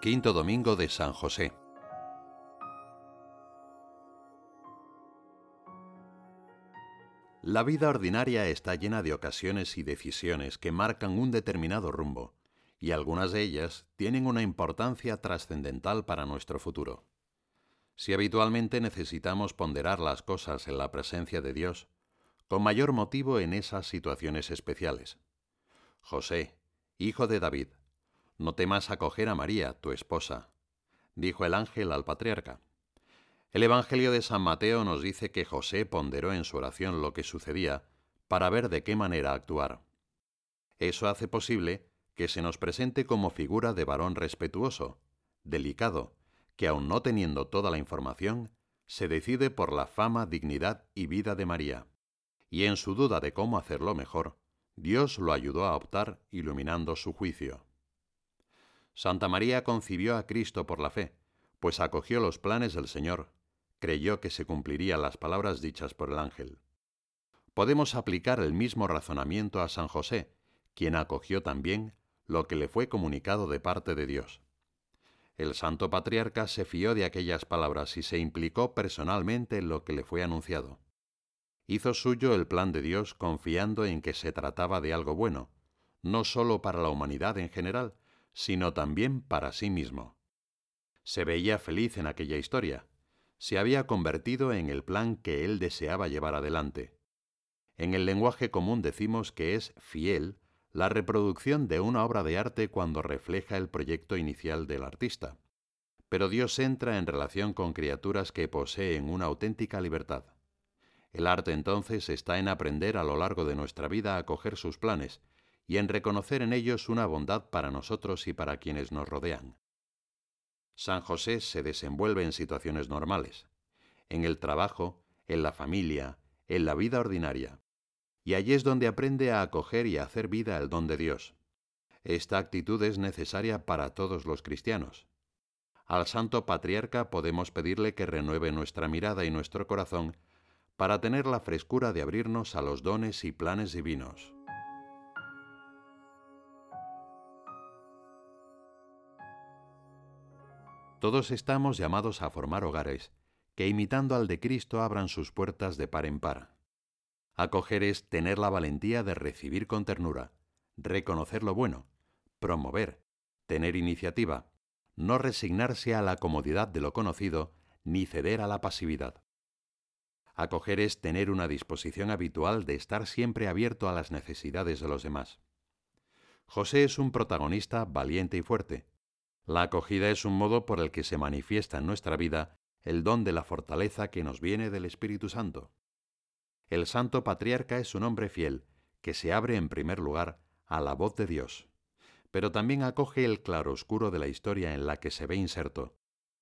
Quinto Domingo de San José. La vida ordinaria está llena de ocasiones y decisiones que marcan un determinado rumbo, y algunas de ellas tienen una importancia trascendental para nuestro futuro. Si habitualmente necesitamos ponderar las cosas en la presencia de Dios, con mayor motivo en esas situaciones especiales. José, hijo de David, no temas acoger a María, tu esposa, dijo el ángel al patriarca. El Evangelio de San Mateo nos dice que José ponderó en su oración lo que sucedía para ver de qué manera actuar. Eso hace posible que se nos presente como figura de varón respetuoso, delicado, que aun no teniendo toda la información, se decide por la fama, dignidad y vida de María. Y en su duda de cómo hacerlo mejor, Dios lo ayudó a optar iluminando su juicio. Santa María concibió a Cristo por la fe, pues acogió los planes del Señor, creyó que se cumplirían las palabras dichas por el ángel. Podemos aplicar el mismo razonamiento a San José, quien acogió también lo que le fue comunicado de parte de Dios. El santo patriarca se fió de aquellas palabras y se implicó personalmente en lo que le fue anunciado. Hizo suyo el plan de Dios confiando en que se trataba de algo bueno, no sólo para la humanidad en general, sino también para sí mismo. Se veía feliz en aquella historia. Se había convertido en el plan que él deseaba llevar adelante. En el lenguaje común decimos que es fiel la reproducción de una obra de arte cuando refleja el proyecto inicial del artista. Pero Dios entra en relación con criaturas que poseen una auténtica libertad. El arte entonces está en aprender a lo largo de nuestra vida a coger sus planes y en reconocer en ellos una bondad para nosotros y para quienes nos rodean. San José se desenvuelve en situaciones normales, en el trabajo, en la familia, en la vida ordinaria, y allí es donde aprende a acoger y a hacer vida el don de Dios. Esta actitud es necesaria para todos los cristianos. Al Santo Patriarca podemos pedirle que renueve nuestra mirada y nuestro corazón para tener la frescura de abrirnos a los dones y planes divinos. Todos estamos llamados a formar hogares que imitando al de Cristo abran sus puertas de par en par. Acoger es tener la valentía de recibir con ternura, reconocer lo bueno, promover, tener iniciativa, no resignarse a la comodidad de lo conocido ni ceder a la pasividad. Acoger es tener una disposición habitual de estar siempre abierto a las necesidades de los demás. José es un protagonista valiente y fuerte, la acogida es un modo por el que se manifiesta en nuestra vida el don de la fortaleza que nos viene del Espíritu Santo. El Santo Patriarca es un hombre fiel, que se abre en primer lugar a la voz de Dios, pero también acoge el claroscuro de la historia en la que se ve inserto,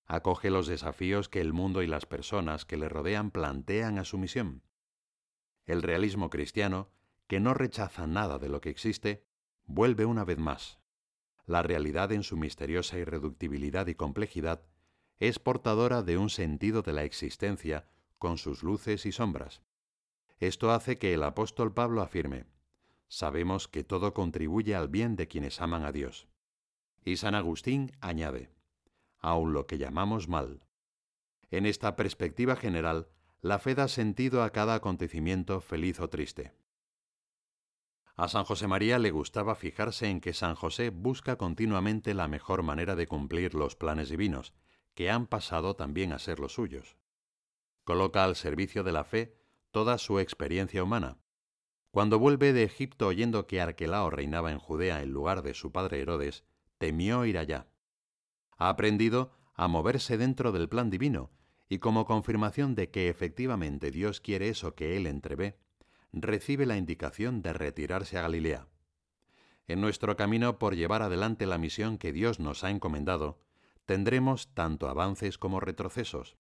acoge los desafíos que el mundo y las personas que le rodean plantean a su misión. El realismo cristiano, que no rechaza nada de lo que existe, vuelve una vez más la realidad en su misteriosa irreductibilidad y complejidad es portadora de un sentido de la existencia con sus luces y sombras. Esto hace que el apóstol Pablo afirme, sabemos que todo contribuye al bien de quienes aman a Dios. Y San Agustín añade, aun lo que llamamos mal. En esta perspectiva general, la fe da sentido a cada acontecimiento feliz o triste. A San José María le gustaba fijarse en que San José busca continuamente la mejor manera de cumplir los planes divinos, que han pasado también a ser los suyos. Coloca al servicio de la fe toda su experiencia humana. Cuando vuelve de Egipto oyendo que Arquelao reinaba en Judea en lugar de su padre Herodes, temió ir allá. Ha aprendido a moverse dentro del plan divino, y como confirmación de que efectivamente Dios quiere eso que él entrevé, recibe la indicación de retirarse a Galilea. En nuestro camino por llevar adelante la misión que Dios nos ha encomendado, tendremos tanto avances como retrocesos,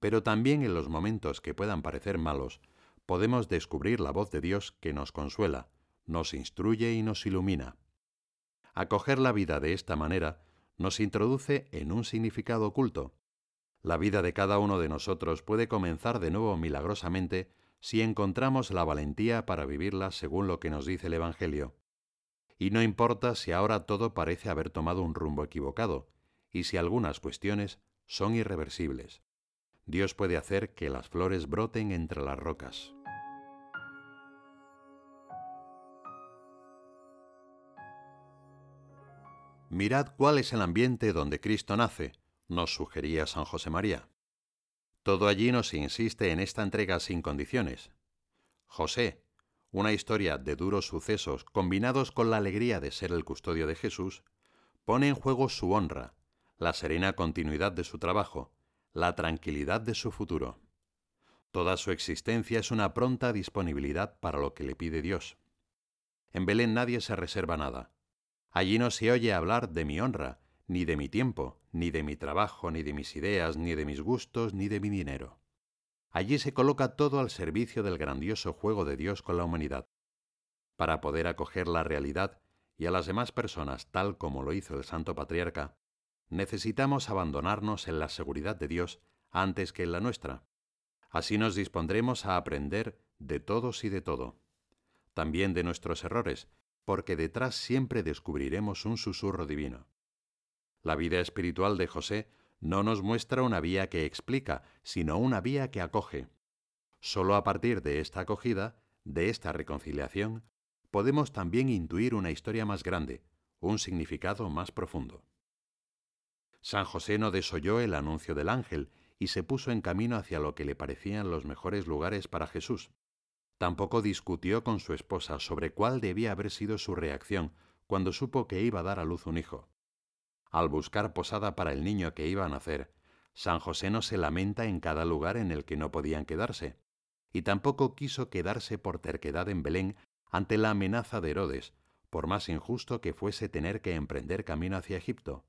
pero también en los momentos que puedan parecer malos, podemos descubrir la voz de Dios que nos consuela, nos instruye y nos ilumina. Acoger la vida de esta manera nos introduce en un significado oculto. La vida de cada uno de nosotros puede comenzar de nuevo milagrosamente si encontramos la valentía para vivirla según lo que nos dice el Evangelio. Y no importa si ahora todo parece haber tomado un rumbo equivocado, y si algunas cuestiones son irreversibles. Dios puede hacer que las flores broten entre las rocas. Mirad cuál es el ambiente donde Cristo nace, nos sugería San José María. Todo allí nos insiste en esta entrega sin condiciones. José, una historia de duros sucesos combinados con la alegría de ser el custodio de Jesús, pone en juego su honra, la serena continuidad de su trabajo, la tranquilidad de su futuro. Toda su existencia es una pronta disponibilidad para lo que le pide Dios. En Belén nadie se reserva nada. Allí no se oye hablar de mi honra, ni de mi tiempo, ni de mi trabajo, ni de mis ideas, ni de mis gustos, ni de mi dinero. Allí se coloca todo al servicio del grandioso juego de Dios con la humanidad. Para poder acoger la realidad y a las demás personas tal como lo hizo el Santo Patriarca, necesitamos abandonarnos en la seguridad de Dios antes que en la nuestra. Así nos dispondremos a aprender de todos y de todo, también de nuestros errores, porque detrás siempre descubriremos un susurro divino. La vida espiritual de José no nos muestra una vía que explica, sino una vía que acoge. Solo a partir de esta acogida, de esta reconciliación, podemos también intuir una historia más grande, un significado más profundo. San José no desoyó el anuncio del ángel y se puso en camino hacia lo que le parecían los mejores lugares para Jesús. Tampoco discutió con su esposa sobre cuál debía haber sido su reacción cuando supo que iba a dar a luz un hijo. Al buscar posada para el niño que iba a nacer, San José no se lamenta en cada lugar en el que no podían quedarse, y tampoco quiso quedarse por terquedad en Belén ante la amenaza de Herodes, por más injusto que fuese tener que emprender camino hacia Egipto.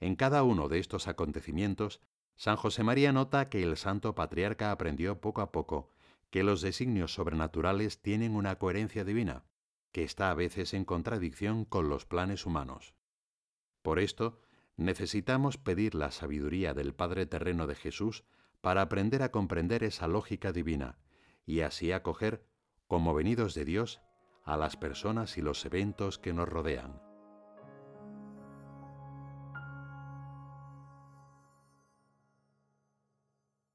En cada uno de estos acontecimientos, San José María nota que el santo patriarca aprendió poco a poco que los designios sobrenaturales tienen una coherencia divina, que está a veces en contradicción con los planes humanos. Por esto, necesitamos pedir la sabiduría del Padre terreno de Jesús para aprender a comprender esa lógica divina y así acoger, como venidos de Dios, a las personas y los eventos que nos rodean.